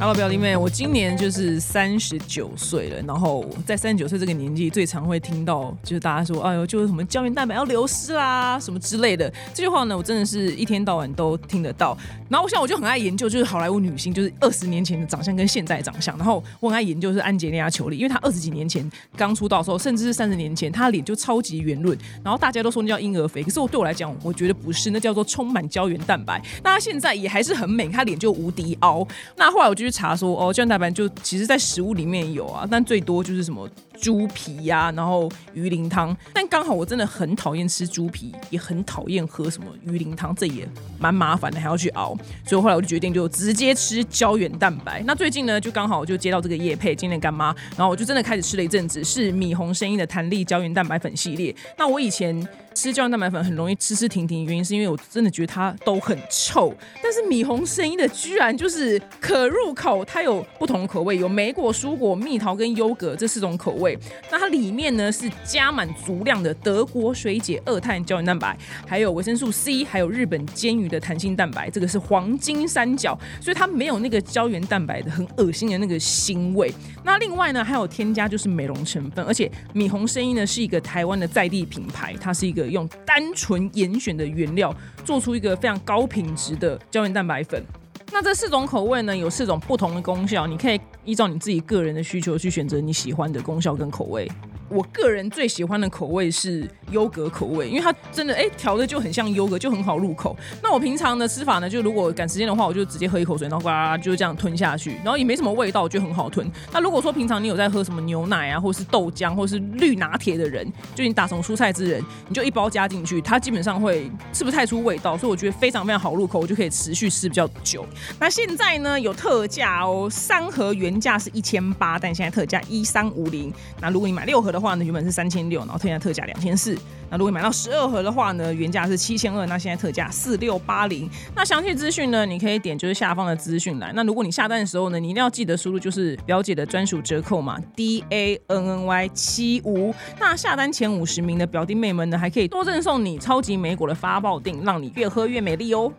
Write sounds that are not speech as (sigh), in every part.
Hello，表弟妹，我今年就是三十九岁了。然后在三十九岁这个年纪，最常会听到就是大家说：“哎呦，就是什么胶原蛋白要流失啦，什么之类的。”这句话呢，我真的是一天到晚都听得到。然后我想，我就很爱研究，就是好莱坞女星，就是二十年前的长相跟现在长相。然后我很爱研究是安吉丽亚·裘丽，因为她二十几年前刚出道的时候，甚至是三十年前，她脸就超级圆润。然后大家都说那叫婴儿肥，可是我对我来讲，我觉得不是，那叫做充满胶原蛋白。那她现在也还是很美，她脸就无敌凹。那后来我就查说，哦，胶原蛋白就其实在食物里面有啊，但最多就是什么猪皮呀，然后鱼鳞汤。但刚好我真的很讨厌吃猪皮，也很讨厌喝什么鱼鳞汤，这也蛮麻烦的，还要去熬。所以后来我就决定就直接吃胶原蛋白。那最近呢，就刚好就接到这个叶配，今天干妈，然后我就真的开始吃了一阵子，是米红声音的弹力胶原蛋白粉系列。那我以前。吃胶原蛋白粉很容易吃吃停停，原因是因为我真的觉得它都很臭。但是米红声音的居然就是可入口，它有不同口味，有莓果、蔬果、蜜桃跟优格这四种口味。那它里面呢是加满足量的德国水解二碳胶原蛋白，还有维生素 C，还有日本煎鱼的弹性蛋白，这个是黄金三角，所以它没有那个胶原蛋白的很恶心的那个腥味。那另外呢还有添加就是美容成分，而且米红声音呢是一个台湾的在地品牌，它是一个。用单纯严选的原料做出一个非常高品质的胶原蛋白粉。那这四种口味呢，有四种不同的功效，你可以依照你自己个人的需求去选择你喜欢的功效跟口味。我个人最喜欢的口味是优格口味，因为它真的哎调的就很像优格，就很好入口。那我平常的吃法呢，就如果赶时间的话，我就直接喝一口水，然后呱就这样吞下去，然后也没什么味道，我觉得很好吞。那如果说平常你有在喝什么牛奶啊，或是豆浆，或是绿拿铁的人，就你打从蔬菜之人，你就一包加进去，它基本上会吃不太出味道，所以我觉得非常非常好入口，我就可以持续吃比较久。那现在呢有特价哦，三盒原价是一千八，但现在特价一三五零。那如果你买六盒的。的话呢，原本是三千六，然后特价特价两千四。那如果买到十二盒的话呢，原价是七千二，那现在特价四六八零。那详细资讯呢，你可以点就是下方的资讯栏。那如果你下单的时候呢，你一定要记得输入就是表姐的专属折扣码 D A N N Y 七五。那下单前五十名的表弟妹们呢，还可以多赠送你超级美果的发报锭，让你越喝越美丽哦。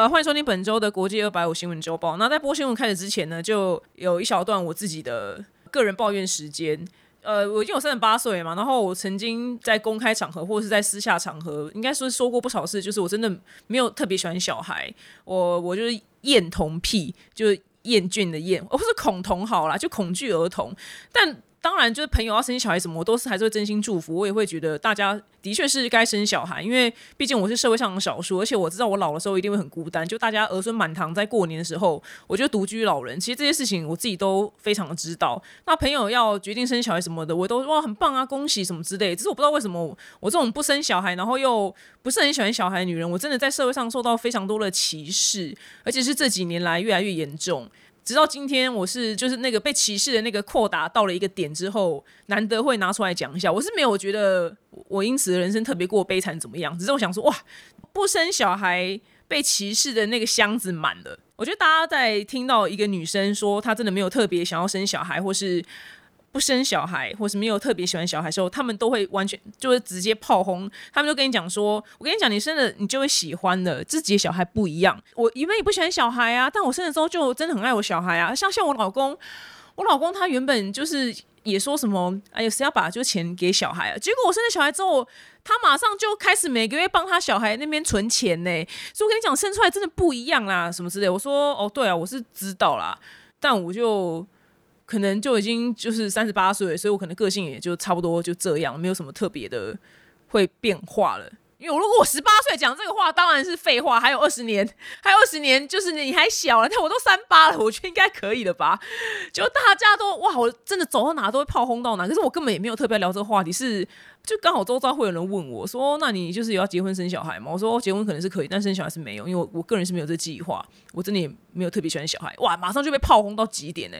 呃，欢迎收听本周的国际二百五新闻周报。那在播新闻开始之前呢，就有一小段我自己的个人抱怨时间。呃，我已经有三十八岁嘛，然后我曾经在公开场合或者是在私下场合，应该说说过不少次，就是我真的没有特别喜欢小孩。我我就是厌童癖，就是厌倦的厌，而不是恐童好啦，就恐惧儿童。但当然，就是朋友要生小孩什么，我都是还是会真心祝福。我也会觉得大家的确是该生小孩，因为毕竟我是社会上的少数，而且我知道我老的时候一定会很孤单。就大家儿孙满堂，在过年的时候，我就独居老人。其实这些事情我自己都非常的知道。那朋友要决定生小孩什么的，我都哇很棒啊，恭喜什么之类。只是我不知道为什么我这种不生小孩，然后又不是很喜欢小孩的女人，我真的在社会上受到非常多的歧视，而且是这几年来越来越严重。直到今天，我是就是那个被歧视的那个扩大到了一个点之后，难得会拿出来讲一下。我是没有觉得我因此人生特别过悲惨怎么样，只是我想说，哇，不生小孩被歧视的那个箱子满了。我觉得大家在听到一个女生说她真的没有特别想要生小孩，或是。不生小孩，或是没有特别喜欢小孩时候，他们都会完全就会直接炮轰。他们就跟你讲说：“我跟你讲，你生了你就会喜欢的，自己的小孩不一样。我原本也不喜欢小孩啊，但我生了之后就真的很爱我小孩啊。像像我老公，我老公他原本就是也说什么，哎呀，谁要把就钱给小孩啊？结果我生了小孩之后，他马上就开始每个月帮他小孩那边存钱呢。所以我跟你讲，生出来真的不一样啦，什么之类。我说哦，对啊，我是知道啦，但我就。可能就已经就是三十八岁，所以我可能个性也就差不多就这样，没有什么特别的会变化了。因为如果我十八岁讲这个话，当然是废话。还有二十年，还有二十年，就是你还小了，但我都三八了，我觉得应该可以了吧？就大家都哇，我真的走到哪都会炮轰到哪，可是我根本也没有特别聊这个话题，是。就刚好周遭会有人问我说：“那你就是有要结婚生小孩吗？”我说：“结婚可能是可以，但生小孩是没有，因为我我个人是没有这计划。我真的也没有特别喜欢小孩。”哇，马上就被炮轰到极点呢。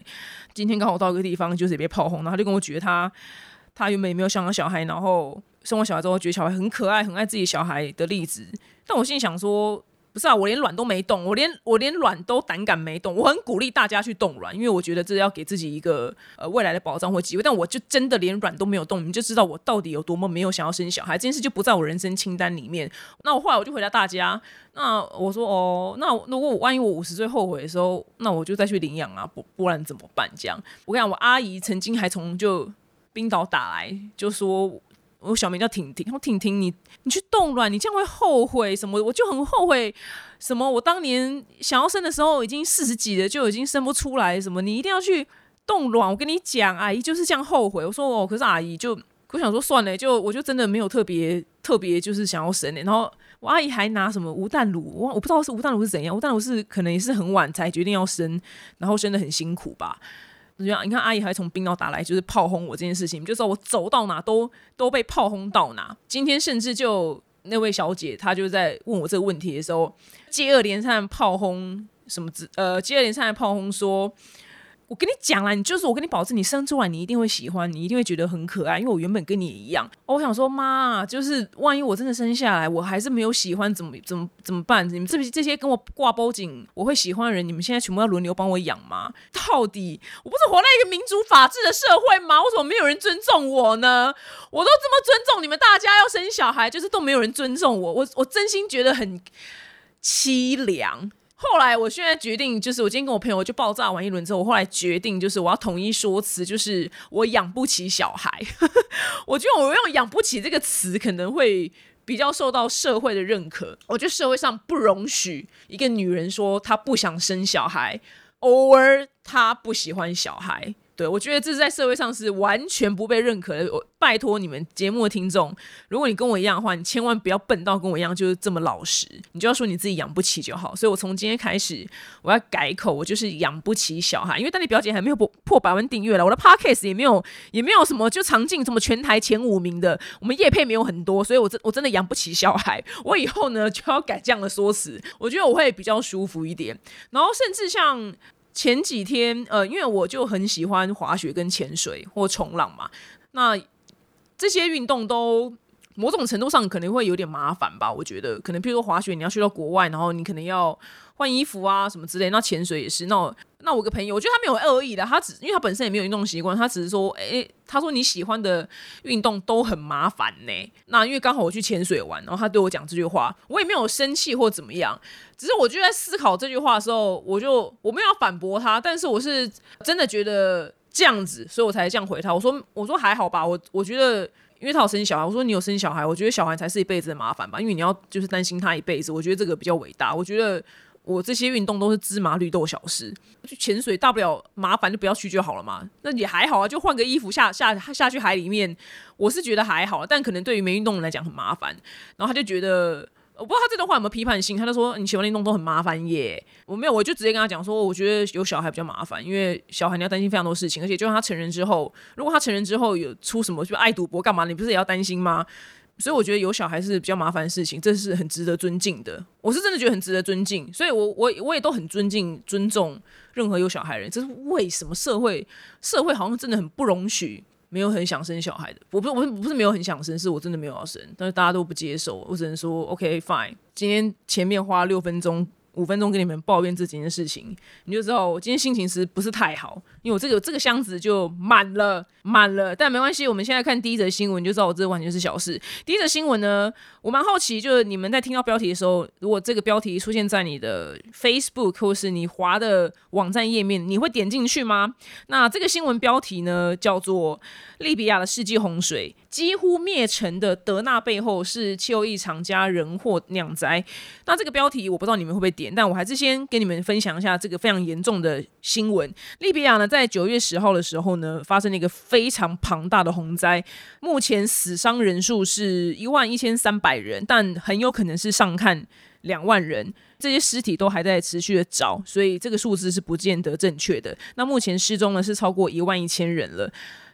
今天刚好到一个地方，就是也被炮轰，然后他就跟我举他他原本也没有想要小孩，然后生完小孩之后觉得小孩很可爱，很爱自己小孩的例子。但我心里想说，不是啊，我连卵都没动，我连我连卵都胆敢没动。我很鼓励大家去动卵，因为我觉得这要给自己一个呃未来的保障或机会。但我就真的连卵都没有动，你就知道我到底有多么没有想要生小孩这件事就不在我人生清单里面。那我后来我就回答大家，那我说哦，那如果我万一我五十岁后悔的时候，那我就再去领养啊，不不然怎么办？这样，我跟你讲，我阿姨曾经还从就冰岛打来，就说。我小名叫婷婷，然后婷婷，你你去冻卵，你这样会后悔什么？我就很后悔什么？我当年想要生的时候已经四十几了，就已经生不出来什么？你一定要去冻卵，我跟你讲，阿姨就是这样后悔。我说哦，可是阿姨就我想说算了，就我就真的没有特别特别就是想要生的。然后我阿姨还拿什么无蛋乳，我我不知道是无蛋乳是怎样，无蛋乳是可能也是很晚才决定要生，然后生的很辛苦吧。你看，阿姨还从冰岛打来，就是炮轰我这件事情，就说我走到哪都都被炮轰到哪。今天甚至就那位小姐，她就在问我这个问题的时候，接二连三炮轰什么？呃，接二连三炮轰说。我跟你讲了，你就是我跟你保证，你生出来你一定会喜欢，你一定会觉得很可爱，因为我原本跟你也一样。我想说，妈，就是万一我真的生下来，我还是没有喜欢，怎么怎么怎么办？你们这这些跟我挂包紧，我会喜欢的人，你们现在全部要轮流帮我养吗？到底我不是活在一个民主法治的社会吗？为什么没有人尊重我呢？我都这么尊重你们，大家要生小孩，就是都没有人尊重我，我我真心觉得很凄凉。后来，我现在决定，就是我今天跟我朋友就爆炸完一轮之后，我后来决定，就是我要统一说辞，就是我养不起小孩。(laughs) 我觉得我用“养不起”这个词可能会比较受到社会的认可。我觉得社会上不容许一个女人说她不想生小孩，偶尔她不喜欢小孩。对，我觉得这是在社会上是完全不被认可的。我拜托你们节目的听众，如果你跟我一样的话，你千万不要笨到跟我一样，就是这么老实。你就要说你自己养不起就好。所以我从今天开始，我要改口，我就是养不起小孩。因为当你表姐还没有破破百万订阅了，我的 podcast 也没有也没有什么就常进什么全台前五名的，我们叶配没有很多，所以我真我真的养不起小孩。我以后呢就要改这样的说辞，我觉得我会比较舒服一点。然后甚至像。前几天，呃，因为我就很喜欢滑雪跟潜水或冲浪嘛，那这些运动都某种程度上可能会有点麻烦吧。我觉得可能，譬如说滑雪，你要去到国外，然后你可能要换衣服啊什么之类。那潜水也是，那那我个朋友，我觉得他没有恶意的，他只因为他本身也没有运动习惯，他只是说，哎，他说你喜欢的运动都很麻烦呢。那因为刚好我去潜水玩，然后他对我讲这句话，我也没有生气或怎么样。只是我就在思考这句话的时候，我就我没有反驳他，但是我是真的觉得这样子，所以我才这样回他。我说我说还好吧，我我觉得因为他有生小孩，我说你有生小孩，我觉得小孩才是一辈子的麻烦吧，因为你要就是担心他一辈子，我觉得这个比较伟大。我觉得我这些运动都是芝麻绿豆小事，去潜水大不了麻烦就不要去就好了嘛，那也还好啊，就换个衣服下下下去海里面，我是觉得还好，但可能对于没运动人来讲很麻烦，然后他就觉得。我不知道他这段话有没有批判性，他就说你喜欢运动都很麻烦耶。我没有，我就直接跟他讲说，我觉得有小孩比较麻烦，因为小孩你要担心非常多事情，而且就算他成人之后，如果他成人之后有出什么就爱赌博干嘛，你不是也要担心吗？所以我觉得有小孩是比较麻烦的事情，这是很值得尊敬的。我是真的觉得很值得尊敬，所以我我我也都很尊敬尊重任何有小孩人。这是为什么社会社会好像真的很不容许。没有很想生小孩的，我不是我不是没有很想生，是我真的没有要生，但是大家都不接受，我只能说 OK fine。今天前面花六分钟。五分钟跟你们抱怨这几件事情，你就知道我今天心情是不是太好，因为我这个这个箱子就满了满了，但没关系，我们现在看第一则新闻就知道我这完全是小事。第一则新闻呢，我蛮好奇，就是你们在听到标题的时候，如果这个标题出现在你的 Facebook 或是你滑的网站页面，你会点进去吗？那这个新闻标题呢，叫做利比亚的世纪洪水几乎灭城的德纳背后是气候异常加人祸酿灾。那这个标题我不知道你们会不会。但我还是先跟你们分享一下这个非常严重的新闻。利比亚呢，在九月十号的时候呢，发生了一个非常庞大的洪灾，目前死伤人数是一万一千三百人，但很有可能是上看两万人。这些尸体都还在持续的找，所以这个数字是不见得正确的。那目前失踪呢是超过一万一千人了。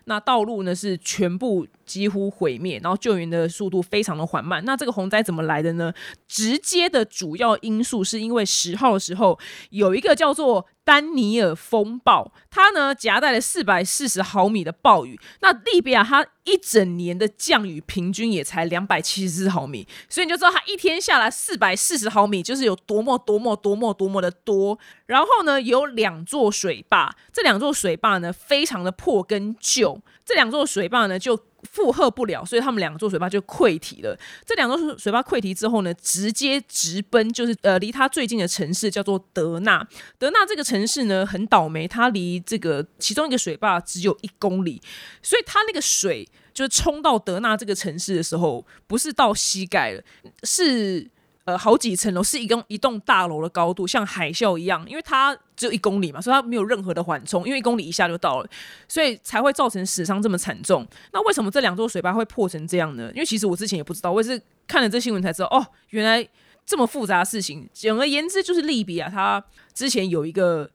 那道路呢是全部几乎毁灭，然后救援的速度非常的缓慢。那这个洪灾怎么来的呢？直接的主要因素是因为十号的时候有一个叫做丹尼尔风暴，它呢夹带了四百四十毫米的暴雨。那利比亚它一整年的降雨平均也才两百七十四毫米，所以你就知道它一天下来四百四十毫米就是有多么多么多么多么的多。然后呢，有两座水坝，这两座水坝呢非常的破跟旧，这两座水坝呢就。负荷不了，所以他们两座水坝就溃堤了。这两座水坝溃堤之后呢，直接直奔就是呃离它最近的城市叫做德纳。德纳这个城市呢很倒霉，它离这个其中一个水坝只有一公里，所以它那个水就是冲到德纳这个城市的时候，不是到膝盖了，是。呃，好几层楼是一栋一栋大楼的高度，像海啸一样，因为它只有一公里嘛，所以它没有任何的缓冲，因为一公里一下就到了，所以才会造成死伤这么惨重。那为什么这两座水坝会破成这样呢？因为其实我之前也不知道，我也是看了这新闻才知道，哦，原来这么复杂的事情。简而言之，就是利比亚它之前有一个。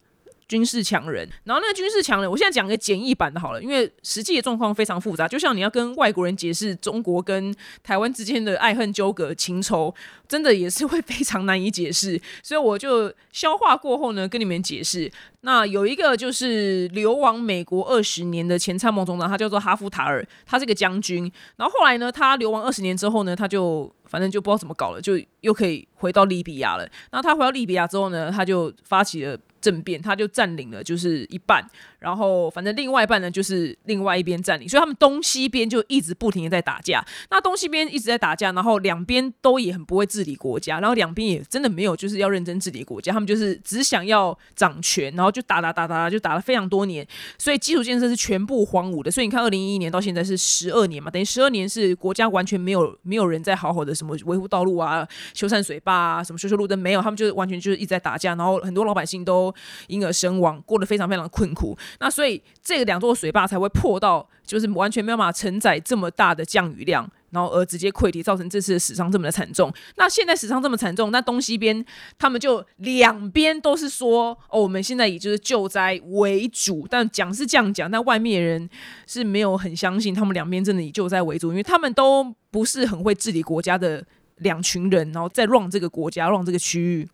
军事强人，然后那个军事强人，我现在讲个简易版的好了，因为实际的状况非常复杂，就像你要跟外国人解释中国跟台湾之间的爱恨纠葛、情仇，真的也是会非常难以解释，所以我就消化过后呢，跟你们解释。那有一个就是流亡美国二十年的前参谋总长，他叫做哈夫塔尔，他是个将军，然后后来呢，他流亡二十年之后呢，他就反正就不知道怎么搞了，就又可以回到利比亚了。那他回到利比亚之后呢，他就发起了。政变，他就占领了，就是一半。然后，反正另外一半呢，就是另外一边占领，所以他们东西边就一直不停的在打架。那东西边一直在打架，然后两边都也很不会治理国家，然后两边也真的没有就是要认真治理国家，他们就是只想要掌权，然后就打打打打，就打了非常多年。所以基础建设是全部荒芜的。所以你看，二零一一年到现在是十二年嘛，等于十二年是国家完全没有没有人在好好的什么维护道路啊、修缮水坝啊、什么修修路灯没有，他们就是完全就是一直在打架，然后很多老百姓都因而身亡，过得非常非常困苦。那所以这个两座水坝才会破到，就是完全没有办法承载这么大的降雨量，然后而直接溃堤，造成这次的死伤这么的惨重。那现在死伤这么惨重，那东西边他们就两边都是说，哦，我们现在以就是救灾为主，但讲是这样讲，但外面的人是没有很相信他们两边真的以救灾为主，因为他们都不是很会治理国家的两群人，然后再让这个国家让这个区域。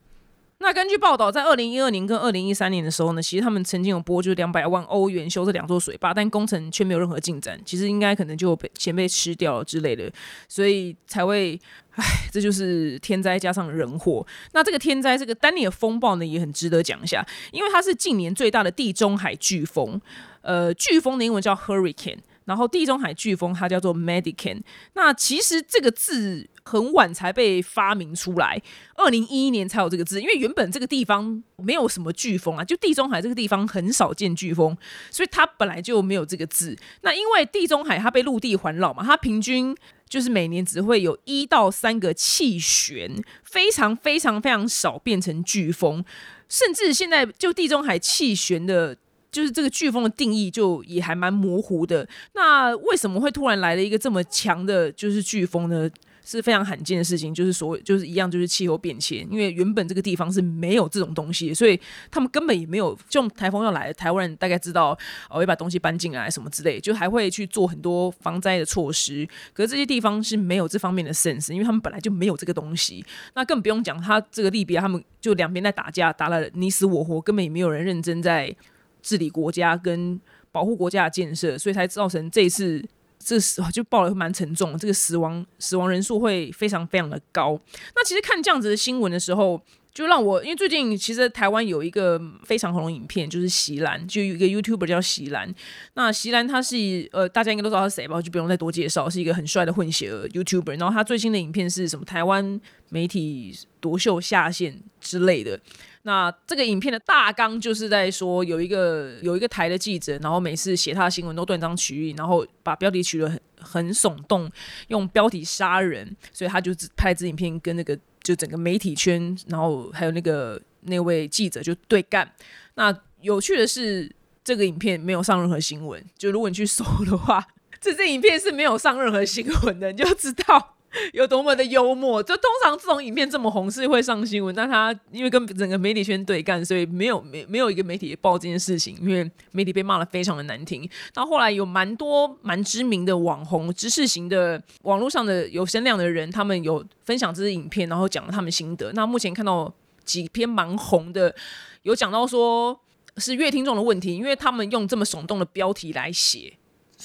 那根据报道，在二零一二年跟二零一三年的时候呢，其实他们曾经有拨就是两百万欧元修这两座水坝，但工程却没有任何进展。其实应该可能就被钱被吃掉了之类的，所以才会，唉，这就是天灾加上人祸。那这个天灾，这个丹尼尔风暴呢，也很值得讲一下，因为它是近年最大的地中海飓风。呃，飓风的英文叫 hurricane。然后地中海飓风它叫做 Medican，那其实这个字很晚才被发明出来，二零一一年才有这个字，因为原本这个地方没有什么飓风啊，就地中海这个地方很少见飓风，所以它本来就没有这个字。那因为地中海它被陆地环绕嘛，它平均就是每年只会有一到三个气旋，非常非常非常少变成飓风，甚至现在就地中海气旋的。就是这个飓风的定义就也还蛮模糊的。那为什么会突然来了一个这么强的，就是飓风呢？是非常罕见的事情。就是所谓就是一样，就是气候变迁。因为原本这个地方是没有这种东西，所以他们根本也没有。就台风要来，台湾人大概知道哦，要把东西搬进来什么之类，就还会去做很多防灾的措施。可是这些地方是没有这方面的 sense，因为他们本来就没有这个东西。那更不用讲，他这个利比亚，他们就两边在打架，打了你死我活，根本也没有人认真在。治理国家跟保护国家的建设，所以才造成这一次这死就报了蛮沉重，这个死亡死亡人数会非常非常的高。那其实看这样子的新闻的时候，就让我因为最近其实台湾有一个非常红的影片，就是席兰，就有一个 YouTuber 叫席兰。那席兰他是呃大家应该都知道他是谁吧，就不用再多介绍，是一个很帅的混血儿 YouTuber。然后他最新的影片是什么？台湾媒体夺秀下线之类的。那这个影片的大纲就是在说，有一个有一个台的记者，然后每次写他的新闻都断章取义，然后把标题取得很很耸动，用标题杀人，所以他就拍这影片跟那个就整个媒体圈，然后还有那个那位记者就对干。那有趣的是，这个影片没有上任何新闻，就如果你去搜的话，(laughs) 这支影片是没有上任何新闻的，你就知道。有多么的幽默，就通常这种影片这么红是会上新闻，但他因为跟整个媒体圈对干，所以没有没没有一个媒体报这件事情，因为媒体被骂的非常的难听。到后来有蛮多蛮知名的网红、知识型的网络上的有声量的人，他们有分享这支影片，然后讲了他们心得。那目前看到几篇蛮红的，有讲到说。是乐听众的问题，因为他们用这么耸动的标题来写。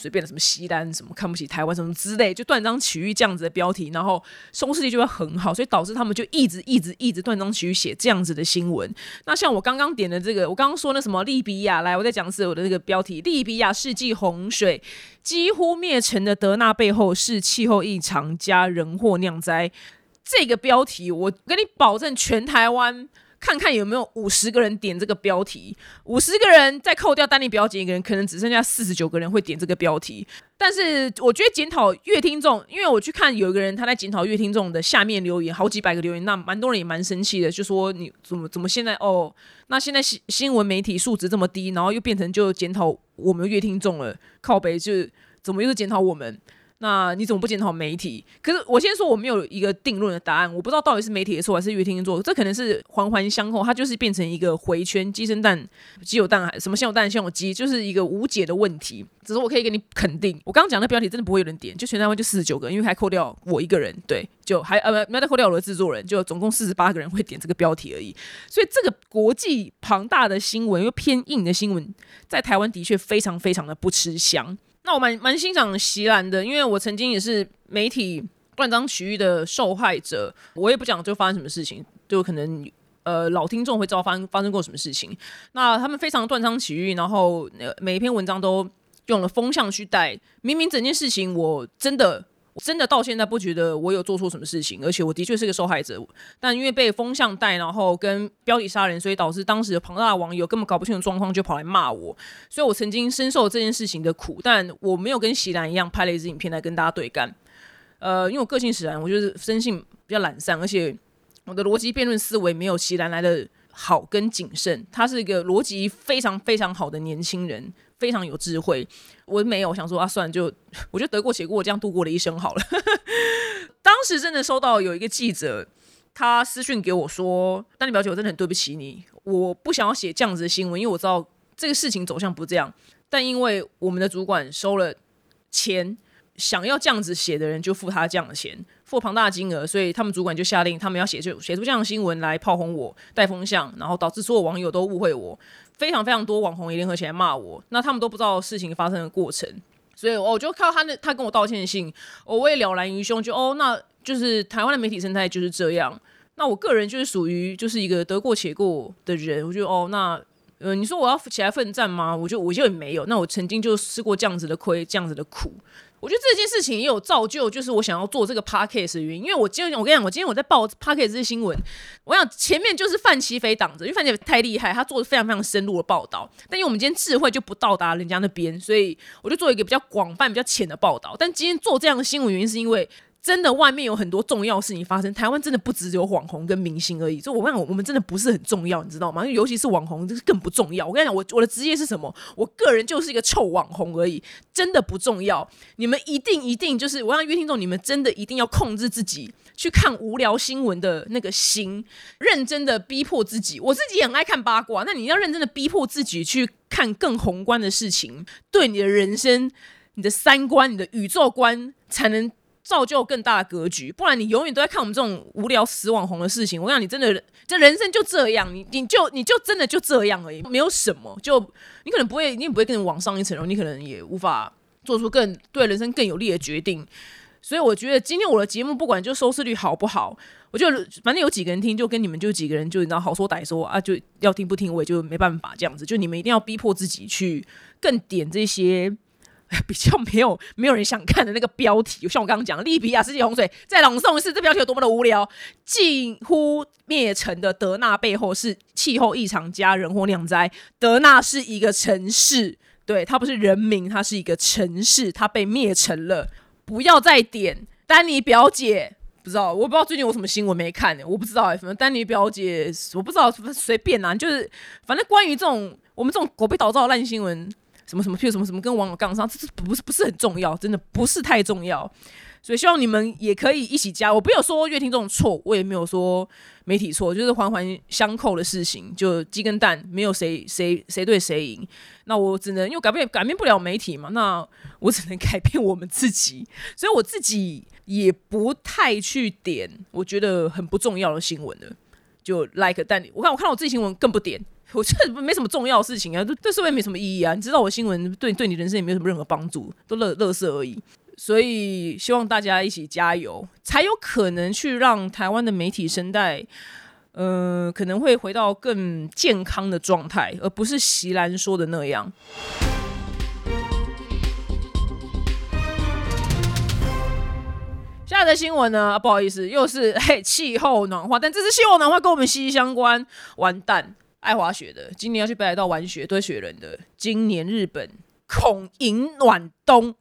随便的什么西单什么看不起台湾什么之类，就断章取义这样子的标题，然后收视率就会很好，所以导致他们就一直一直一直断章取义写这样子的新闻。那像我刚刚点的这个，我刚刚说那什么利比亚，来，我再讲一次我的这个标题：利比亚世纪洪水几乎灭城的德纳背后是气候异常加人祸酿灾。这个标题，我跟你保证，全台湾。看看有没有五十个人点这个标题，五十个人再扣掉丹尼表姐一个人，可能只剩下四十九个人会点这个标题。但是我觉得检讨乐听众，因为我去看有一个人他在检讨乐听众的下面留言，好几百个留言，那蛮多人也蛮生气的，就说你怎么怎么现在哦，那现在新新闻媒体素质这么低，然后又变成就检讨我们乐听众了，靠北就怎么又是检讨我们？那你怎么不检讨媒体？可是我先说我没有一个定论的答案，我不知道到底是媒体的错还是乐听的错，这可能是环环相扣，它就是变成一个回圈，鸡生蛋，鸡有蛋，还什么先有蛋先有鸡，就是一个无解的问题。只是我可以给你肯定，我刚刚讲的标题真的不会有人点，就全台湾就四十九个，因为还扣掉我一个人，对，就还呃没有再扣掉我的制作人，就总共四十八个人会点这个标题而已。所以这个国际庞大的新闻，又偏硬的新闻，在台湾的确非常非常的不吃香。那我蛮蛮欣赏席兰的，因为我曾经也是媒体断章取义的受害者。我也不讲就发生什么事情，就可能呃老听众会知道发生发生过什么事情。那他们非常断章取义，然后每一篇文章都用了风向去带，明明整件事情我真的。真的到现在不觉得我有做错什么事情，而且我的确是个受害者，但因为被风向带，然后跟标题杀人，所以导致当时的庞大的网友根本搞不清楚状况，就跑来骂我。所以我曾经深受这件事情的苦，但我没有跟席兰一样拍了一支影片来跟大家对干。呃，因为我个性使然，我就是生性比较懒散，而且我的逻辑辩论思维没有席兰来的好跟谨慎。他是一个逻辑非常非常好的年轻人。非常有智慧，我没有想说啊，算了，就 (laughs) 我就得过且过，这样度过了一生好了。(laughs) 当时真的收到有一个记者，他私讯给我说：“丹尼表姐，我真的很对不起你，我不想要写这样子的新闻，因为我知道这个事情走向不这样，但因为我们的主管收了钱。”想要这样子写的人就付他这样的钱，付庞大的金额，所以他们主管就下令，他们要写就写出这样的新闻来炮轰我，带风向，然后导致所有网友都误会我，非常非常多网红也联合起来骂我，那他们都不知道事情发生的过程，所以我就靠他那他跟我道歉信，我也了然于胸，就哦，那就是台湾的媒体生态就是这样，那我个人就是属于就是一个得过且过的人，我觉得哦，那呃，你说我要起来奋战吗？我就我就没有，那我曾经就吃过这样子的亏，这样子的苦。我觉得这件事情也有造就，就是我想要做这个 podcast 的原因。因为我今天我跟你讲，我今天我在报 podcast 这些新闻，我想前面就是范奇飞挡着，因为范奇飞太厉害，他做的非常非常深入的报道。但因为我们今天智慧就不到达人家那边，所以我就做一个比较广泛、比较浅的报道。但今天做这样的新闻原因，是因为。真的，外面有很多重要事情发生。台湾真的不只有网红跟明星而已。就我跟你讲，我们真的不是很重要，你知道吗？尤其是网红，这是更不重要。我跟你讲，我我的职业是什么？我个人就是一个臭网红而已，真的不重要。你们一定一定就是，我让约听众，你们真的一定要控制自己去看无聊新闻的那个心，认真的逼迫自己。我自己也很爱看八卦，那你要认真的逼迫自己去看更宏观的事情，对你的人生、你的三观、你的宇宙观才能。造就更大的格局，不然你永远都在看我们这种无聊死网红的事情。我讲你真的，这人生就这样，你你就你就真的就这样而已，没有什么。就你可能不会，你也不会更往上一层楼，你可能也无法做出更对人生更有利的决定。所以我觉得今天我的节目不管就收视率好不好，我就反正有几个人听，就跟你们就几个人就你知道好说歹说啊，就要听不听我也就没办法这样子。就你们一定要逼迫自己去更点这些。(laughs) 比较没有没有人想看的那个标题，像我刚刚讲，利比亚世界洪水再朗诵一次，这标题有多么的无聊！近乎灭城的德纳背后是气候异常加人祸酿灾。德纳是一个城市，对，它不是人民，它是一个城市，它被灭城了。不要再点丹尼表姐，不知道，我不知道最近有什么新闻没看呢？我不知道哎，什么丹尼表姐，我不知道，随便啊，就是反正关于这种我们这种狗被倒造的烂新闻。什么什么，譬如什么什么跟网友杠上，这是不是不是很重要？真的不是太重要，所以希望你们也可以一起加。我没有说乐听这种错，我也没有说媒体错，就是环环相扣的事情，就鸡跟蛋，没有谁谁谁对谁赢。那我只能因为改变改变不了媒体嘛，那我只能改变我们自己。所以我自己也不太去点我觉得很不重要的新闻的，就 like 但我看我看到我自己新闻更不点。我这没什么重要事情啊，对对社会没什么意义啊。你知道我新闻对对你人生也没有什么任何帮助，都乐乐色而已。所以希望大家一起加油，才有可能去让台湾的媒体生态，呃，可能会回到更健康的状态，而不是席兰说的那样。下的新闻呢？不好意思，又是嘿气候暖化，但这次气候暖化跟我们息息相关。完蛋，爱滑雪的今年要去北海道玩雪，堆雪人的今年日本恐迎暖冬。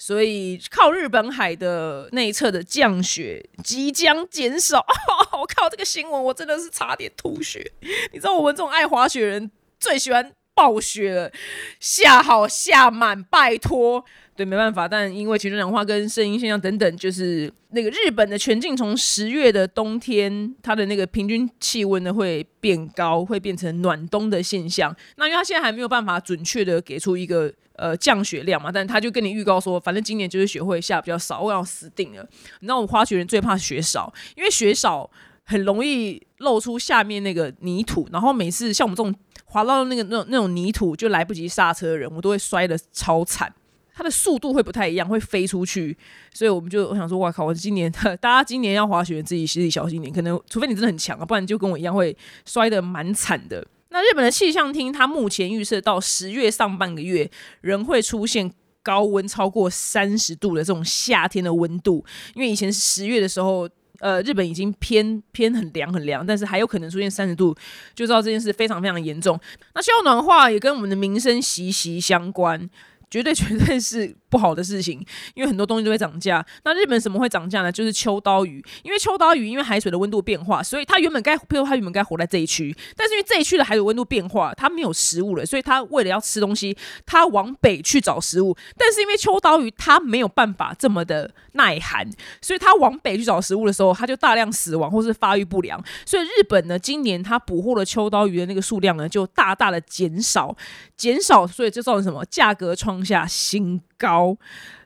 所以靠日本海的那一侧的降雪即将减少。(laughs) 我靠，这个新闻我真的是差点吐血。你知道我们这种爱滑雪人最喜欢暴雪了，下好下满，拜托。对，没办法，但因为气温暖化跟声音现象等等，就是那个日本的全境从十月的冬天，它的那个平均气温呢会变高，会变成暖冬的现象。那因为它现在还没有办法准确的给出一个呃降雪量嘛，但他就跟你预告说，反正今年就是雪会下比较少，我要死定了。你知道我滑雪人最怕雪少，因为雪少很容易露出下面那个泥土，然后每次像我们这种滑到那个那种那种泥土就来不及刹车的人，我都会摔得超惨。它的速度会不太一样，会飞出去，所以我们就我想说，哇靠！我今年 (laughs) 大家今年要滑雪，自己自己小心点，可能除非你真的很强啊，不然就跟我一样会摔得蛮惨的。那日本的气象厅，它目前预测到十月上半个月仍会出现高温超过三十度的这种夏天的温度，因为以前十月的时候，呃，日本已经偏偏很凉很凉，但是还有可能出现三十度，就知道这件事非常非常严重。那气候暖化也跟我们的民生息息相关。绝对绝对是不好的事情，因为很多东西都会涨价。那日本什么会涨价呢？就是秋刀鱼，因为秋刀鱼因为海水的温度变化，所以它原本该，譬如它原本该活在这一区，但是因为这一区的海水温度变化，它没有食物了，所以它为了要吃东西，它往北去找食物。但是因为秋刀鱼它没有办法这么的耐寒，所以它往北去找食物的时候，它就大量死亡或是发育不良。所以日本呢，今年它捕获的秋刀鱼的那个数量呢，就大大的减少，减少，所以这造成什么？价格创下新高，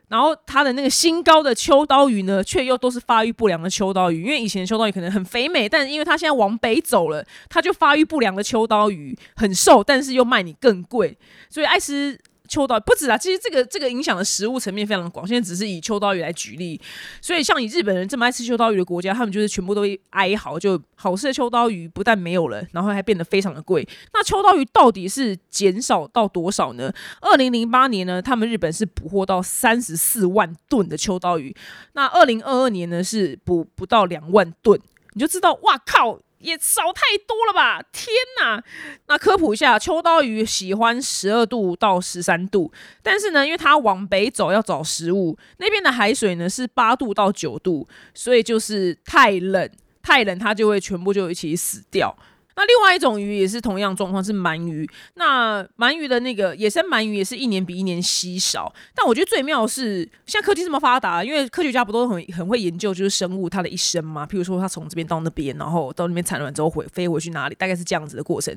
然后它的那个新高的秋刀鱼呢，却又都是发育不良的秋刀鱼，因为以前秋刀鱼可能很肥美，但是因为它现在往北走了，它就发育不良的秋刀鱼很瘦，但是又卖你更贵，所以爱吃。秋刀鱼不止啊，其实这个这个影响的食物层面非常广。现在只是以秋刀鱼来举例，所以像以日本人这么爱吃秋刀鱼的国家，他们就是全部都哀嚎，就好吃的秋刀鱼不但没有了，然后还变得非常的贵。那秋刀鱼到底是减少到多少呢？二零零八年呢，他们日本是捕获到三十四万吨的秋刀鱼，那二零二二年呢是捕不到两万吨，你就知道，哇靠！也少太多了吧！天哪！那科普一下，秋刀鱼喜欢十二度到十三度，但是呢，因为它往北走要找食物，那边的海水呢是八度到九度，所以就是太冷，太冷它就会全部就一起死掉。那另外一种鱼也是同样状况，是鳗鱼。那鳗鱼的那个野生鳗鱼也是一年比一年稀少。但我觉得最妙的是，现在科技这么发达，因为科学家不都很很会研究，就是生物它的一生嘛。譬如说，它从这边到那边，然后到那边产卵之后回飞回去哪里，大概是这样子的过程。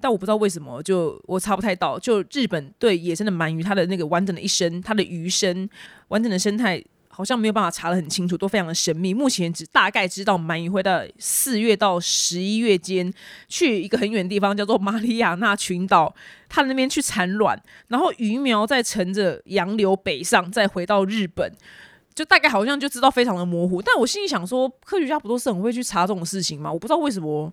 但我不知道为什么，就我查不太到。就日本对野生的鳗鱼，它的那个完整的一生，它的鱼生，完整的生态。好像没有办法查得很清楚，都非常的神秘。目前只大概知道鳗鱼会在四月到十一月间去一个很远的地方，叫做马里亚纳群岛，它那边去产卵，然后鱼苗再乘着洋流北上，再回到日本。就大概好像就知道非常的模糊。但我心里想说，科学家不都是很会去查这种事情吗？我不知道为什么，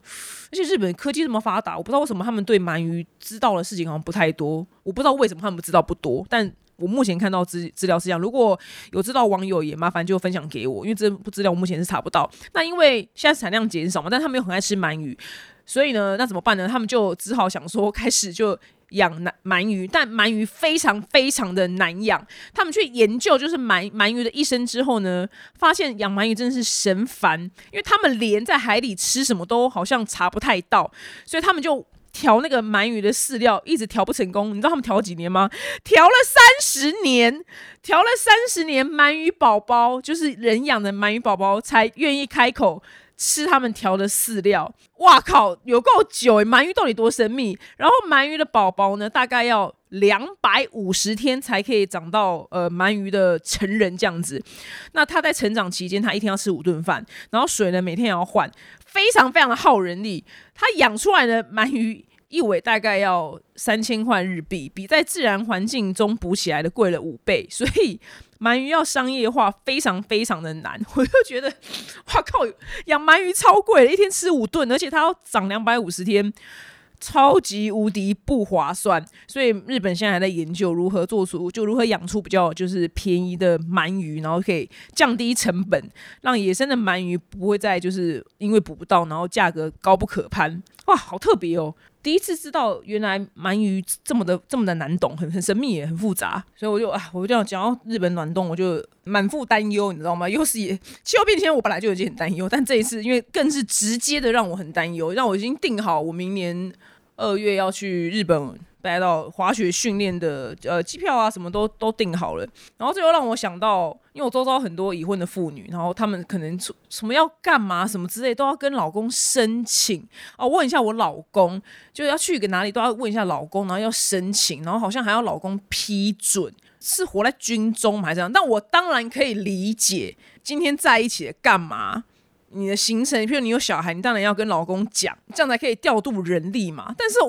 而且日本科技这么发达，我不知道为什么他们对鳗鱼知道的事情好像不太多。我不知道为什么他们知道不多，但。我目前看到资资料是这样，如果有知道网友也麻烦就分享给我，因为这资料我目前是查不到。那因为现在产量减少嘛，但他们又很爱吃鳗鱼，所以呢，那怎么办呢？他们就只好想说开始就养鳗鳗鱼，但鳗鱼非常非常的难养。他们去研究就是鳗鳗鱼的一生之后呢，发现养鳗鱼真的是神烦，因为他们连在海里吃什么都好像查不太到，所以他们就。调那个鳗鱼的饲料一直调不成功，你知道他们调几年吗？调了三十年，调了三十年，鳗鱼宝宝就是人养的鳗鱼宝宝才愿意开口吃他们调的饲料。哇靠，有够久诶！鳗鱼到底多神秘？然后鳗鱼的宝宝呢，大概要两百五十天才可以长到呃鳗鱼的成人这样子。那它在成长期间，它一天要吃五顿饭，然后水呢每天也要换。非常非常的耗人力，它养出来的鳗鱼一尾大概要三千块日币，比在自然环境中捕起来的贵了五倍，所以鳗鱼要商业化非常非常的难。我就觉得，哇靠，养鳗鱼超贵，一天吃五顿，而且它要长两百五十天。超级无敌不划算，所以日本现在还在研究如何做出，就如何养出比较就是便宜的鳗鱼，然后可以降低成本，让野生的鳗鱼不会再就是因为捕不到，然后价格高不可攀。哇，好特别哦！第一次知道原来鳗鱼这么的这么的难懂，很很神秘也很复杂，所以我就啊，我就讲到日本暖冬，我就满腹担忧，你知道吗？又是气候变迁，我本来就已经很担忧，但这一次因为更是直接的让我很担忧，让我已经定好我明年。二月要去日本待到滑雪训练的呃机票啊，什么都都订好了。然后这又让我想到，因为我周遭很多已婚的妇女，然后他们可能什么要干嘛什么之类，都要跟老公申请哦，问一下我老公，就要去个哪里都要问一下老公，然后要申请，然后好像还要老公批准，是活在军中还是这样？但我当然可以理解，今天在一起干嘛？你的行程，譬如你有小孩，你当然要跟老公讲，这样才可以调度人力嘛。但是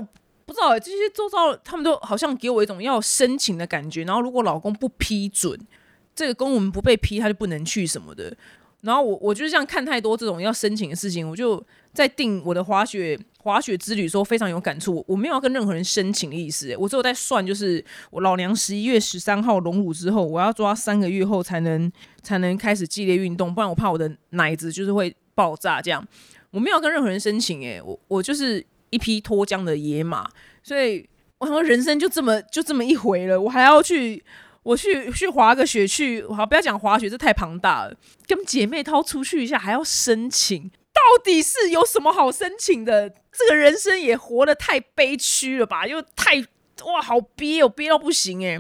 不知道这些周遭他们都好像给我一种要申请的感觉。然后如果老公不批准，这个公文不被批，他就不能去什么的。然后我我就是这样看太多这种要申请的事情，我就在定我的滑雪滑雪之旅时候非常有感触。我没有要跟任何人申请的意思，我只有在算，就是我老娘十一月十三号隆乳之后，我要抓三个月后才能才能开始激烈运动，不然我怕我的奶子就是会爆炸。这样我没有跟任何人申请，诶，我我就是一匹脱缰的野马，所以我想说人生就这么就这么一回了，我还要去。我去去滑个雪，去好不要讲滑雪，这太庞大了。跟姐妹掏出去一下，还要申请，到底是有什么好申请的？这个人生也活得太悲屈了吧？又太哇，好憋哦，憋到不行哎。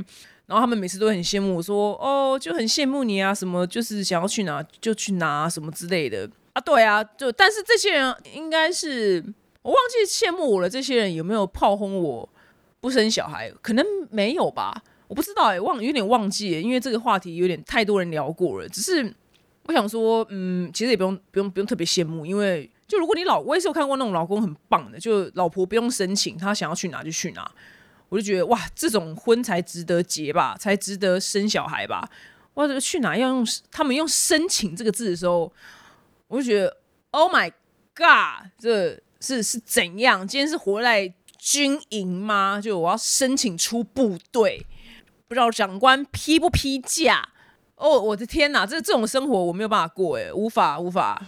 然后他们每次都很羡慕我说，哦，就很羡慕你啊，什么就是想要去哪就去哪什么之类的啊。对啊，就但是这些人应该是我忘记羡慕我了。这些人有没有炮轰我不生小孩？可能没有吧。我不知道哎，忘有点忘记，因为这个话题有点太多人聊过了。只是我想说，嗯，其实也不用不用不用特别羡慕，因为就如果你老，我也是有看过那种老公很棒的，就老婆不用申请，他想要去哪就去哪，我就觉得哇，这种婚才值得结吧，才值得生小孩吧。或者去哪要用他们用申请这个字的时候，我就觉得 Oh my God，这是是怎样？今天是活在军营吗？就我要申请出部队。不知道长官批不批假？哦，我的天哪，这这种生活我没有办法过，哎，无法无法。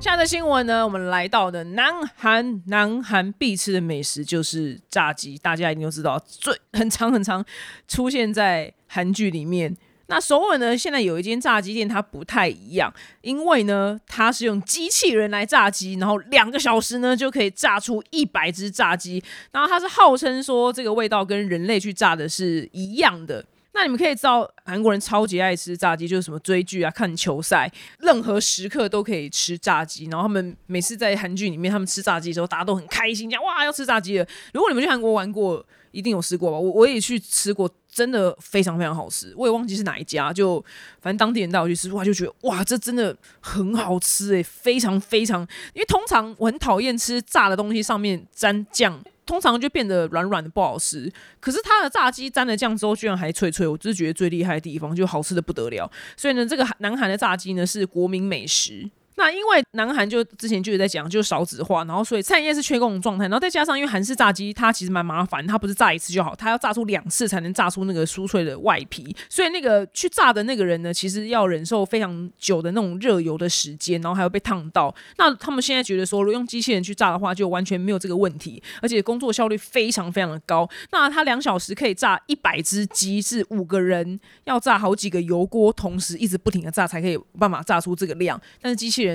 下的新闻呢？我们来到的南韩，南韩必吃的美食就是炸鸡，大家一定都知道，最很长很长出现在韩剧里面。那首尔呢？现在有一间炸鸡店，它不太一样，因为呢，它是用机器人来炸鸡，然后两个小时呢就可以炸出一百只炸鸡，然后它是号称说这个味道跟人类去炸的是一样的。那你们可以知道，韩国人超级爱吃炸鸡，就是什么追剧啊、看球赛，任何时刻都可以吃炸鸡。然后他们每次在韩剧里面，他们吃炸鸡的时候，大家都很开心，讲哇要吃炸鸡了。如果你们去韩国玩过，一定有试过吧？我我也去吃过。真的非常非常好吃，我也忘记是哪一家，就反正当地人带我去吃，哇，就觉得哇，这真的很好吃诶，非常非常，因为通常我很讨厌吃炸的东西上面沾酱，通常就变得软软的不好吃。可是它的炸鸡沾了酱之后，居然还脆脆，我就是觉得最厉害的地方，就好吃的不得了。所以呢，这个南韩的炸鸡呢是国民美食。那因为南韩就之前就有在讲，就是少子化，然后所以产业是缺工状态，然后再加上因为韩式炸鸡它其实蛮麻烦，它不是炸一次就好，它要炸出两次才能炸出那个酥脆的外皮，所以那个去炸的那个人呢，其实要忍受非常久的那种热油的时间，然后还要被烫到。那他们现在觉得说，如果用机器人去炸的话，就完全没有这个问题，而且工作效率非常非常的高。那它两小时可以炸一百只鸡，是五个人要炸好几个油锅，同时一直不停的炸才可以办法炸出这个量，但是机器人。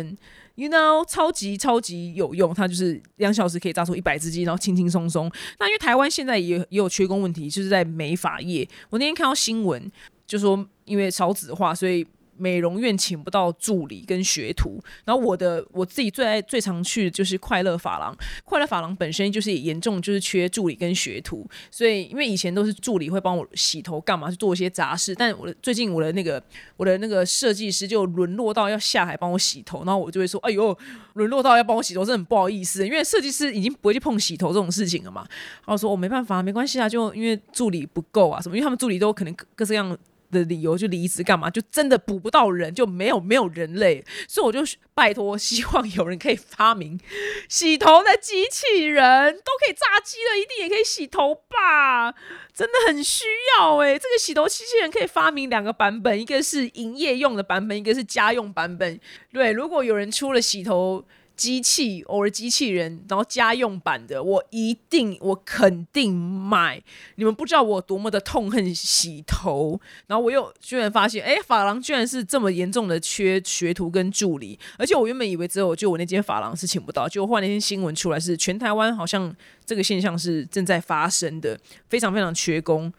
，you know，超级超级有用，它就是两小时可以炸出一百只鸡，然后轻轻松松。那因为台湾现在也也有缺工问题，就是在美发业。我那天看到新闻，就说因为少子化，所以美容院请不到助理跟学徒，然后我的我自己最爱最常去的就是快乐发廊，快乐发廊本身就是严重就是缺助理跟学徒，所以因为以前都是助理会帮我洗头干嘛去做一些杂事，但我的最近我的那个我的那个设计师就沦落到要下海帮我洗头，然后我就会说，哎呦，沦落到要帮我洗头，真的很不好意思，因为设计师已经不会去碰洗头这种事情了嘛，然后说我没办法，没关系啊，就因为助理不够啊什么，因为他们助理都可能各式各样。的理由就离职干嘛？就真的补不到人，就没有没有人类，所以我就拜托，希望有人可以发明洗头的机器人，都可以炸鸡了，一定也可以洗头吧？真的很需要哎！这个洗头机器人可以发明两个版本，一个是营业用的版本，一个是家用版本。对，如果有人出了洗头。机器，偶尔机器人，然后家用版的，我一定，我肯定买。你们不知道我多么的痛恨洗头，然后我又居然发现，哎，发廊居然是这么严重的缺学徒跟助理，而且我原本以为只有就我那间发廊是请不到，结果后来那天新闻出来是全台湾好像这个现象是正在发生的，非常非常缺工。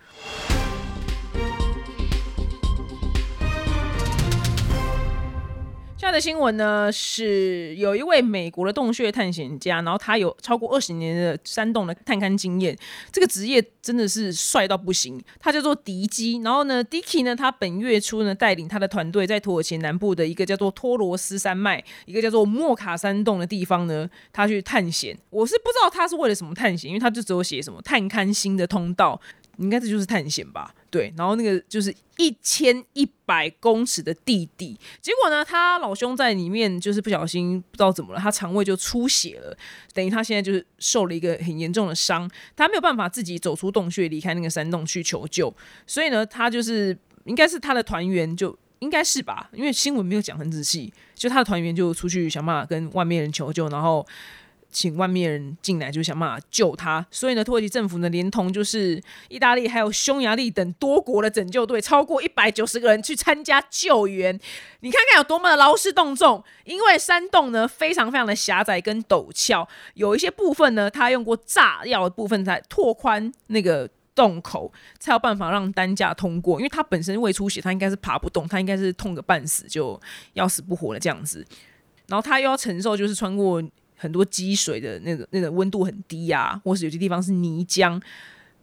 下的新闻呢是有一位美国的洞穴探险家，然后他有超过二十年的山洞的探勘经验，这个职业真的是帅到不行。他叫做迪基，然后呢，Dicky 呢，他本月初呢带领他的团队在土耳其南部的一个叫做托罗斯山脉，一个叫做莫卡山洞的地方呢，他去探险。我是不知道他是为了什么探险，因为他就只有写什么探勘新的通道。应该这就是探险吧，对，然后那个就是一千一百公尺的地底，结果呢，他老兄在里面就是不小心不知道怎么了，他肠胃就出血了，等于他现在就是受了一个很严重的伤，他没有办法自己走出洞穴，离开那个山洞去求救，所以呢，他就是应该是他的团员就应该是吧，因为新闻没有讲很仔细，就他的团员就出去想办法跟外面人求救，然后。请外面人进来，就想办法救他。所以呢，土耳其政府呢，连同就是意大利还有匈牙利等多国的拯救队，超过一百九十个人去参加救援。你看看有多么的劳师动众。因为山洞呢非常非常的狭窄跟陡峭，有一些部分呢，他用过炸药的部分在拓宽那个洞口，才有办法让担架通过。因为他本身胃出血，他应该是爬不动，他应该是痛个半死，就要死不活的这样子。然后他又要承受，就是穿过。很多积水的那个那个温度很低啊，或是有些地方是泥浆，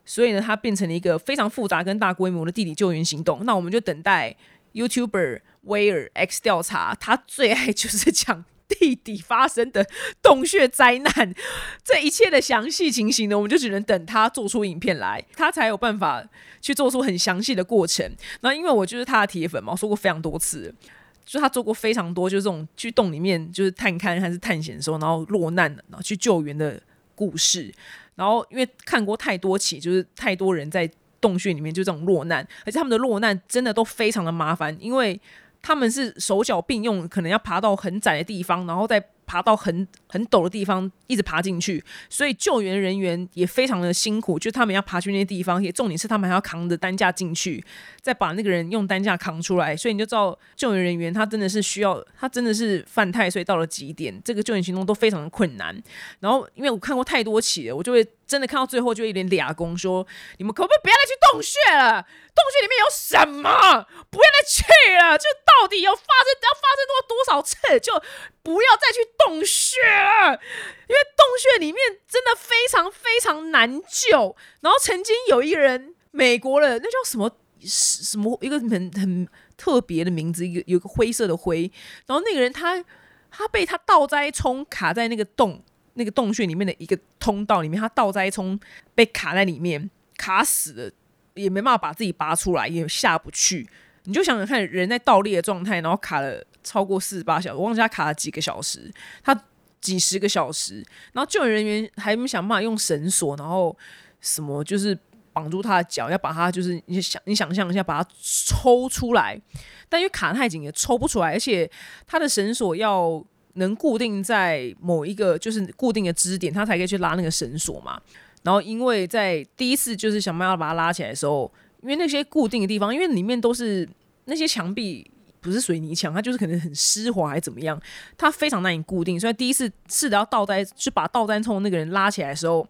所以呢，它变成了一个非常复杂跟大规模的地理救援行动。那我们就等待 YouTuber 威尔 X 调查，他最爱就是讲地底发生的洞穴灾难，这一切的详细情形呢，我们就只能等他做出影片来，他才有办法去做出很详细的过程。那因为我就是他的铁粉嘛，我说过非常多次。就他做过非常多，就是这种去洞里面就是探勘还是探险的时候，然后落难的，然后去救援的故事。然后因为看过太多起，就是太多人在洞穴里面就这种落难，而且他们的落难真的都非常的麻烦，因为他们是手脚并用，可能要爬到很窄的地方，然后再。爬到很很陡的地方，一直爬进去，所以救援人员也非常的辛苦。就他们要爬去那些地方，也重点是他们还要扛着担架进去，再把那个人用担架扛出来。所以你就知道救援人员他真的是需要，他真的是犯太岁到了极点，这个救援行动都非常的困难。然后因为我看过太多起了，我就会真的看到最后就一点俩工说：你们可不可以不要再去洞穴了？洞穴里面有什么？不要再去了！就到底要发生要发生多多少次？就不要再去洞穴了，因为洞穴里面真的非常非常难救。然后曾经有一个人，美国的那叫什么什么一个很很特别的名字，一个有个灰色的灰。然后那个人他他被他倒栽葱卡在那个洞那个洞穴里面的一个通道里面，他倒栽葱被卡在里面，卡死了，也没办法把自己拔出来，也下不去。你就想想看，人在倒立的状态，然后卡了。超过四十八小时，我忘记他卡了几个小时，他几十个小时，然后救援人员还没想办法用绳索，然后什么就是绑住他的脚，要把他就是你想你想象一下，把他抽出来，但因为卡太紧也抽不出来，而且他的绳索要能固定在某一个就是固定的支点，他才可以去拉那个绳索嘛。然后因为在第一次就是想办法把他拉起来的时候，因为那些固定的地方，因为里面都是那些墙壁。不是水泥墙，它就是可能很湿滑还怎么样，它非常难以固定。所以第一次试着要倒栽，就把倒栽从那个人拉起来的时候，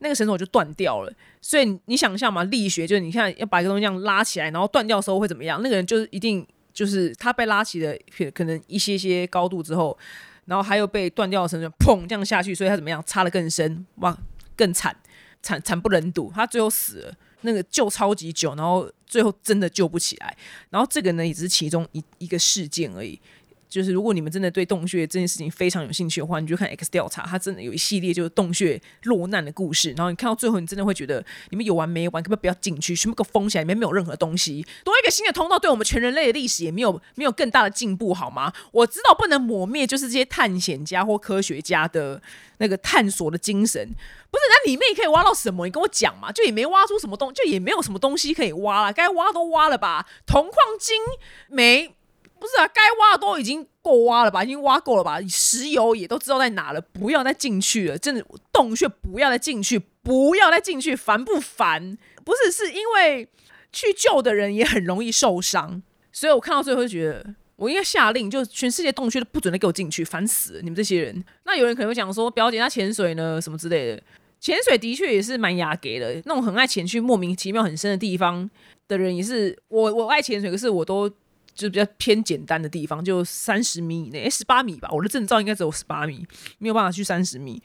那个绳索就断掉了。所以你想象嘛，力学就是你看要把一个东西这样拉起来，然后断掉的时候会怎么样？那个人就是一定就是他被拉起了可可能一些些高度之后，然后他又被断掉的绳子砰这样下去，所以他怎么样插的更深，哇，更惨，惨惨不忍睹，他最后死了。那个救超级久，然后最后真的救不起来。然后这个呢，也只是其中一一个事件而已。就是如果你们真的对洞穴这件事情非常有兴趣的话，你就看 X 调查，它真的有一系列就是洞穴落难的故事。然后你看到最后，你真的会觉得你们有完没完？可不可以不要进去？全部给封起来，里面没有任何东西。多一个新的通道，对我们全人类的历史也没有没有更大的进步，好吗？我知道不能抹灭，就是这些探险家或科学家的那个探索的精神。不是，那里面可以挖到什么？你跟我讲嘛。就也没挖出什么东，就也没有什么东西可以挖了。该挖都挖了吧？铜矿金没。不是啊，该挖的都已经够挖了吧，已经挖够了吧？石油也都知道在哪了，不要再进去了。真的洞穴不要再进去，不要再进去，烦不烦？不是，是因为去救的人也很容易受伤，所以我看到最后就觉得，我应该下令，就全世界洞穴都不准再给我进去，烦死了！你们这些人。那有人可能会讲说，表姐她潜水呢，什么之类的。潜水的确也是蛮雅给的，那种很爱潜去莫名其妙很深的地方的人也是。我我爱潜水，可是我都。就比较偏简单的地方，就三十米以内，十八米吧。我的证照应该只有十八米，没有办法去三十米。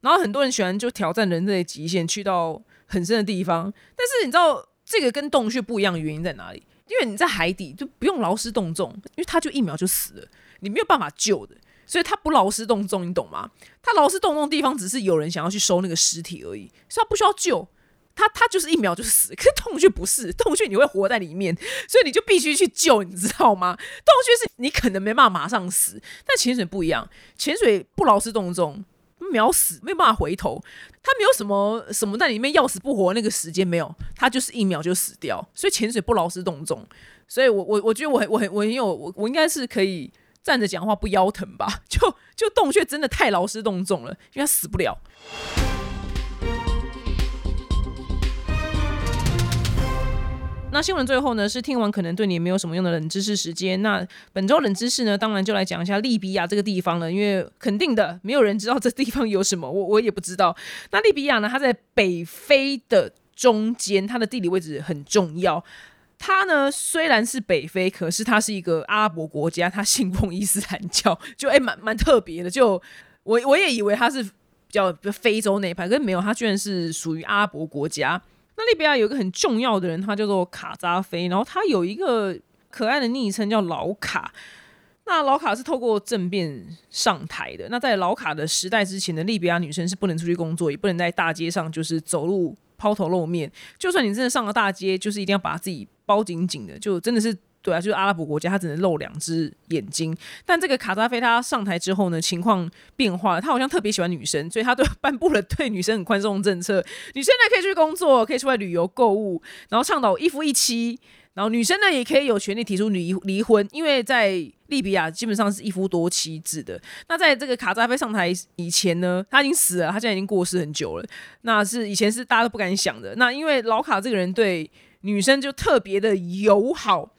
然后很多人喜欢就挑战人类极限，去到很深的地方。但是你知道这个跟洞穴不一样的原因在哪里？因为你在海底就不用劳师动众，因为他就一秒就死了，你没有办法救的，所以他不劳师动众，你懂吗？他劳师动众地方只是有人想要去收那个尸体而已，所以他不需要救。他他就是一秒就死，可是洞穴不是，洞穴你会活在里面，所以你就必须去救，你知道吗？洞穴是你可能没办法马上死，但潜水不一样，潜水不劳师动众，秒死没有办法回头，他没有什么什么在里面要死不活那个时间没有，他就是一秒就死掉，所以潜水不劳师动众，所以我我我觉得我很我很我很有我我应该是可以站着讲话不腰疼吧？(laughs) 就就洞穴真的太劳师动众了，因为他死不了。那新闻最后呢，是听完可能对你没有什么用的冷知识时间。那本周冷知识呢，当然就来讲一下利比亚这个地方了，因为肯定的，没有人知道这地方有什么，(laughs) 我我也不知道。那利比亚呢，它在北非的中间，它的地理位置很重要。它呢虽然是北非，可是它是一个阿拉伯国家，它信奉伊斯兰教，就哎蛮蛮特别的。就 (laughs) 我我也以为它是比较非洲那一派，可是没有，它居然是属于阿拉伯国家。那利比亚有一个很重要的人，他叫做卡扎菲，然后他有一个可爱的昵称叫老卡。那老卡是透过政变上台的。那在老卡的时代之前的利比亚女生是不能出去工作，也不能在大街上就是走路抛头露面。就算你真的上了大街，就是一定要把自己包紧紧的，就真的是。对啊，就是阿拉伯国家，他只能露两只眼睛。但这个卡扎菲他上台之后呢，情况变化了。他好像特别喜欢女生，所以他都 (laughs) 颁布了对女生很宽松的政策。女生呢可以去工作，可以出来旅游购物，然后倡导一夫一妻。然后女生呢也可以有权利提出离离婚，因为在利比亚基本上是一夫多妻制的。那在这个卡扎菲上台以前呢，他已经死了，他现在已经过世很久了。那是以前是大家都不敢想的。那因为老卡这个人对女生就特别的友好。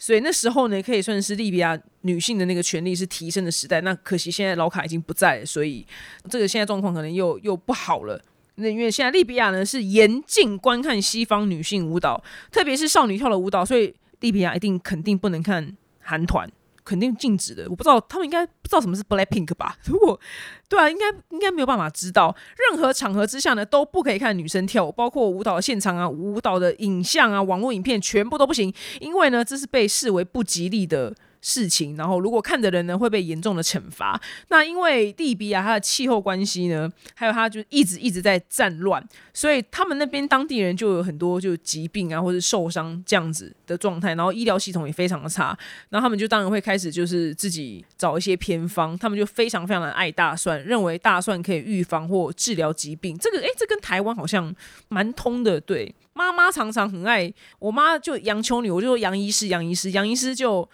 所以那时候呢，可以算是利比亚女性的那个权利是提升的时代。那可惜现在老卡已经不在，所以这个现在状况可能又又不好了。那因为现在利比亚呢是严禁观看西方女性舞蹈，特别是少女跳的舞蹈，所以利比亚一定肯定不能看韩团。肯定禁止的，我不知道他们应该不知道什么是 Black Pink 吧？(laughs) 如果对啊，应该应该没有办法知道。任何场合之下呢，都不可以看女生跳舞，包括舞蹈的现场啊、舞蹈的影像啊、网络影片，全部都不行，因为呢，这是被视为不吉利的。事情，然后如果看的人呢会被严重的惩罚。那因为利比亚它的气候关系呢，还有它就一直一直在战乱，所以他们那边当地人就有很多就疾病啊或者受伤这样子的状态，然后医疗系统也非常的差。然后他们就当然会开始就是自己找一些偏方，他们就非常非常的爱大蒜，认为大蒜可以预防或治疗疾病。这个诶，这跟台湾好像蛮通的。对，妈妈常常很爱，我妈就杨秋女，我就说杨医师，杨医师，杨医师就。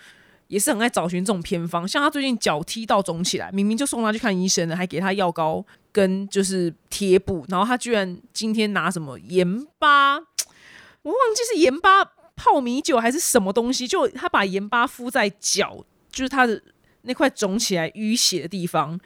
也是很爱找寻这种偏方，像他最近脚踢到肿起来，明明就送他去看医生了，还给他药膏跟就是贴布，然后他居然今天拿什么盐巴，我忘记是盐巴泡米酒还是什么东西，就他把盐巴敷在脚，就是他的那块肿起来淤血的地方，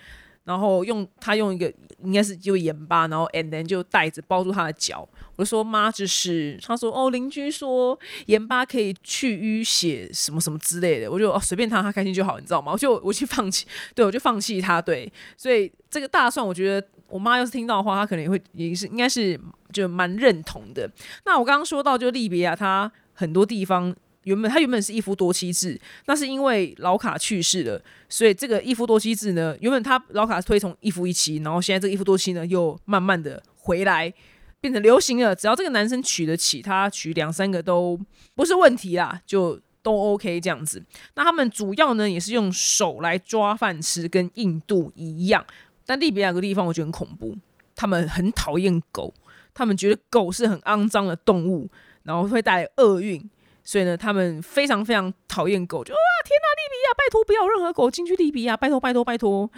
然后用他用一个应该是就盐巴，然后 and then 就袋子包住他的脚。我说妈，这是他说哦，邻居说盐巴可以去淤血什么什么之类的。我就哦随便他，他开心就好，你知道吗？我就我去放弃，(laughs) 对我就放弃他。对，所以这个大蒜，我觉得我妈要是听到的话，她可能也会也是应该是就蛮认同的。那我刚刚说到就利比亚，它很多地方。原本他原本是一夫多妻制，那是因为老卡去世了，所以这个一夫多妻制呢，原本他老卡推崇一夫一妻，然后现在这个一夫多妻呢，又慢慢的回来变成流行了。只要这个男生娶得起，他娶两三个都不是问题啦，就都 OK 这样子。那他们主要呢也是用手来抓饭吃，跟印度一样。但利比亚个地方我觉得很恐怖，他们很讨厌狗，他们觉得狗是很肮脏的动物，然后会带来厄运。所以呢，他们非常非常讨厌狗，就哇天哪，利比亚，拜托不要任何狗进去利比亚，拜托拜托拜托，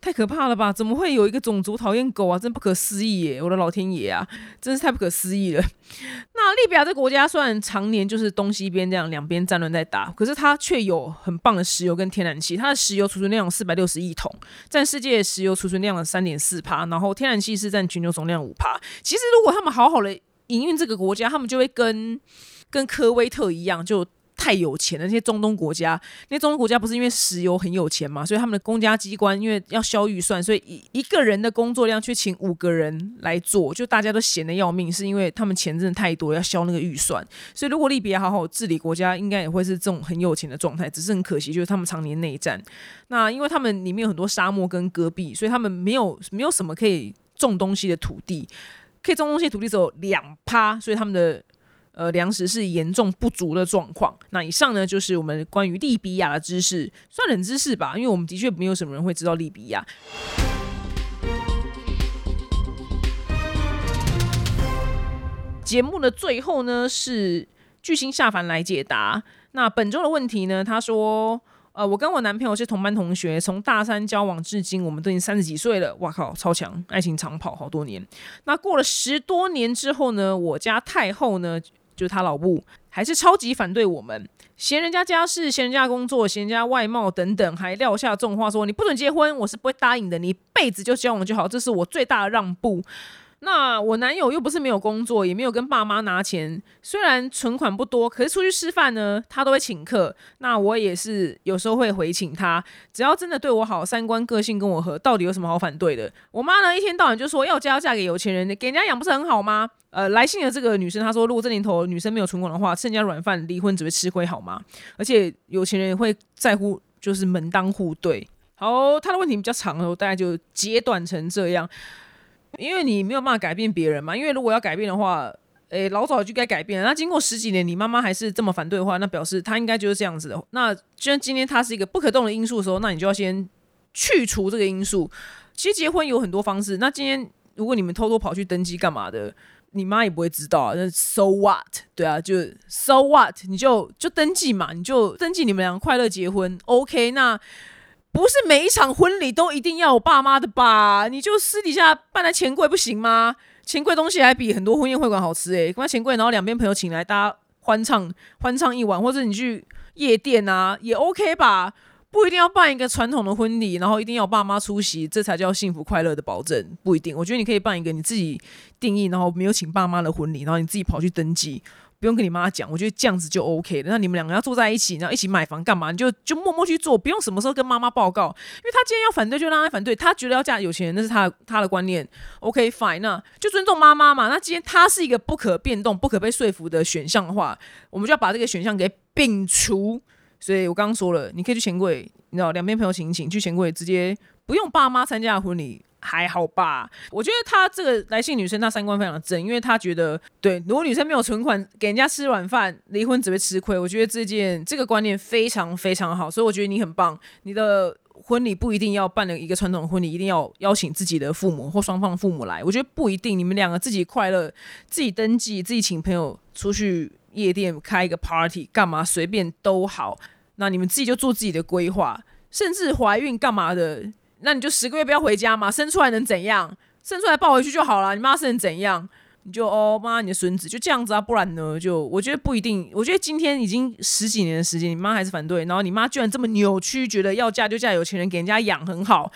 太可怕了吧？怎么会有一个种族讨厌狗啊？真不可思议耶！我的老天爷啊，真是太不可思议了。(laughs) 那利比亚这国家虽然常年就是东西边这样两边战乱在打，可是它却有很棒的石油跟天然气，它的石油储存量四百六十亿桶，占世界石油储存量的三点四趴，然后天然气是占全球总量五趴。其实如果他们好好的营运这个国家，他们就会跟跟科威特一样，就太有钱了。那些中东国家，那些中东国家不是因为石油很有钱嘛？所以他们的公家机关因为要消预算，所以一一个人的工作量去请五个人来做，就大家都闲得要命，是因为他们钱真的太多，要消那个预算。所以如果利比亚好好治理国家，应该也会是这种很有钱的状态。只是很可惜，就是他们常年内战。那因为他们里面有很多沙漠跟戈壁，所以他们没有没有什么可以种东西的土地，可以种东西土地只有两趴，所以他们的。呃，粮食是严重不足的状况。那以上呢，就是我们关于利比亚的知识，算冷知识吧，因为我们的确没有什么人会知道利比亚。节目的最后呢，是巨星下凡来解答。那本周的问题呢，他说：呃，我跟我男朋友是同班同学，从大三交往至今，我们都已经三十几岁了。哇靠，超强，爱情长跑好多年。那过了十多年之后呢，我家太后呢？就是他老母还是超级反对我们，嫌人家家事，嫌人家工作，嫌人家外貌等等，还撂下重话说你不准结婚，我是不会答应的，你一辈子就交往就好，这是我最大的让步。那我男友又不是没有工作，也没有跟爸妈拿钱，虽然存款不多，可是出去吃饭呢，他都会请客。那我也是有时候会回请他，只要真的对我好，三观个性跟我合，到底有什么好反对的？我妈呢，一天到晚就说要嫁要嫁给有钱人，给人家养不是很好吗？呃，来信的这个女生她说，如果这年头女生没有存款的话，趁家软饭，离婚只会吃亏好吗？而且有钱人也会在乎，就是门当户对。好，他的问题比较长，我大概就截短成这样。因为你没有办法改变别人嘛，因为如果要改变的话，诶，老早就该改变了。那经过十几年，你妈妈还是这么反对的话，那表示她应该就是这样子的。那既然今天她是一个不可动的因素的时候，那你就要先去除这个因素。其实结婚有很多方式。那今天如果你们偷偷跑去登记干嘛的，你妈也不会知道啊。那 so what？对啊，就 so what？你就就登记嘛，你就登记你们俩快乐结婚。OK，那。不是每一场婚礼都一定要有爸妈的吧？你就私底下办在钱柜不行吗？钱柜东西还比很多婚宴会馆好吃诶。关钱柜，然后两边朋友请来，大家欢唱欢唱一晚，或者你去夜店啊，也 OK 吧？不一定要办一个传统的婚礼，然后一定要爸妈出席，这才叫幸福快乐的保证。不一定，我觉得你可以办一个你自己定义，然后没有请爸妈的婚礼，然后你自己跑去登记。不用跟你妈讲，我觉得这样子就 OK 了。那你们两个要坐在一起，然后一起买房干嘛？你就就默默去做，不用什么时候跟妈妈报告。因为他今天要反对，就让他反对。他觉得要嫁有钱人，那是他他的观念。OK fine，那就尊重妈妈嘛。那今天他是一个不可变动、不可被说服的选项的话，我们就要把这个选项给摒除。所以我刚刚说了，你可以去钱柜，你知道，两边朋友请一请，去钱柜直接不用爸妈参加婚礼。还好吧，我觉得她这个来信女生，她三观非常正，因为她觉得，对，如果女生没有存款给人家吃软饭，离婚只会吃亏。我觉得这件这个观念非常非常好，所以我觉得你很棒。你的婚礼不一定要办了一个传统婚礼，一定要邀请自己的父母或双方父母来。我觉得不一定，你们两个自己快乐，自己登记，自己请朋友出去夜店开一个 party，干嘛随便都好。那你们自己就做自己的规划，甚至怀孕干嘛的。那你就十个月不要回家嘛，生出来能怎样？生出来抱回去就好了。你妈生能怎样？你就哦，妈，你的孙子就这样子啊，不然呢？就我觉得不一定。我觉得今天已经十几年的时间，你妈还是反对，然后你妈居然这么扭曲，觉得要嫁就嫁有钱人，给人家养很好。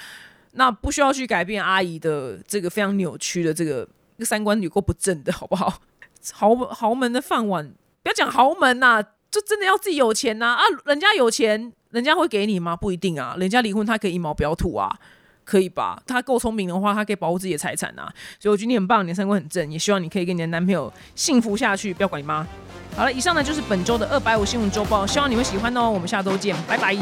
那不需要去改变阿姨的这个非常扭曲的这个三观有够不正的好不好？(laughs) 豪豪门的饭碗，不要讲豪门呐，就真的要自己有钱呐啊！人家有钱，人家会给你吗？不一定啊，人家离婚他可以一毛不要吐啊。可以吧？他够聪明的话，他可以保护自己的财产啊。所以我觉得你很棒，你的三观很正，也希望你可以跟你的男朋友幸福下去，不要管你妈。好了，以上呢就是本周的二百五新闻周报，希望你们喜欢哦。我们下周见，拜拜。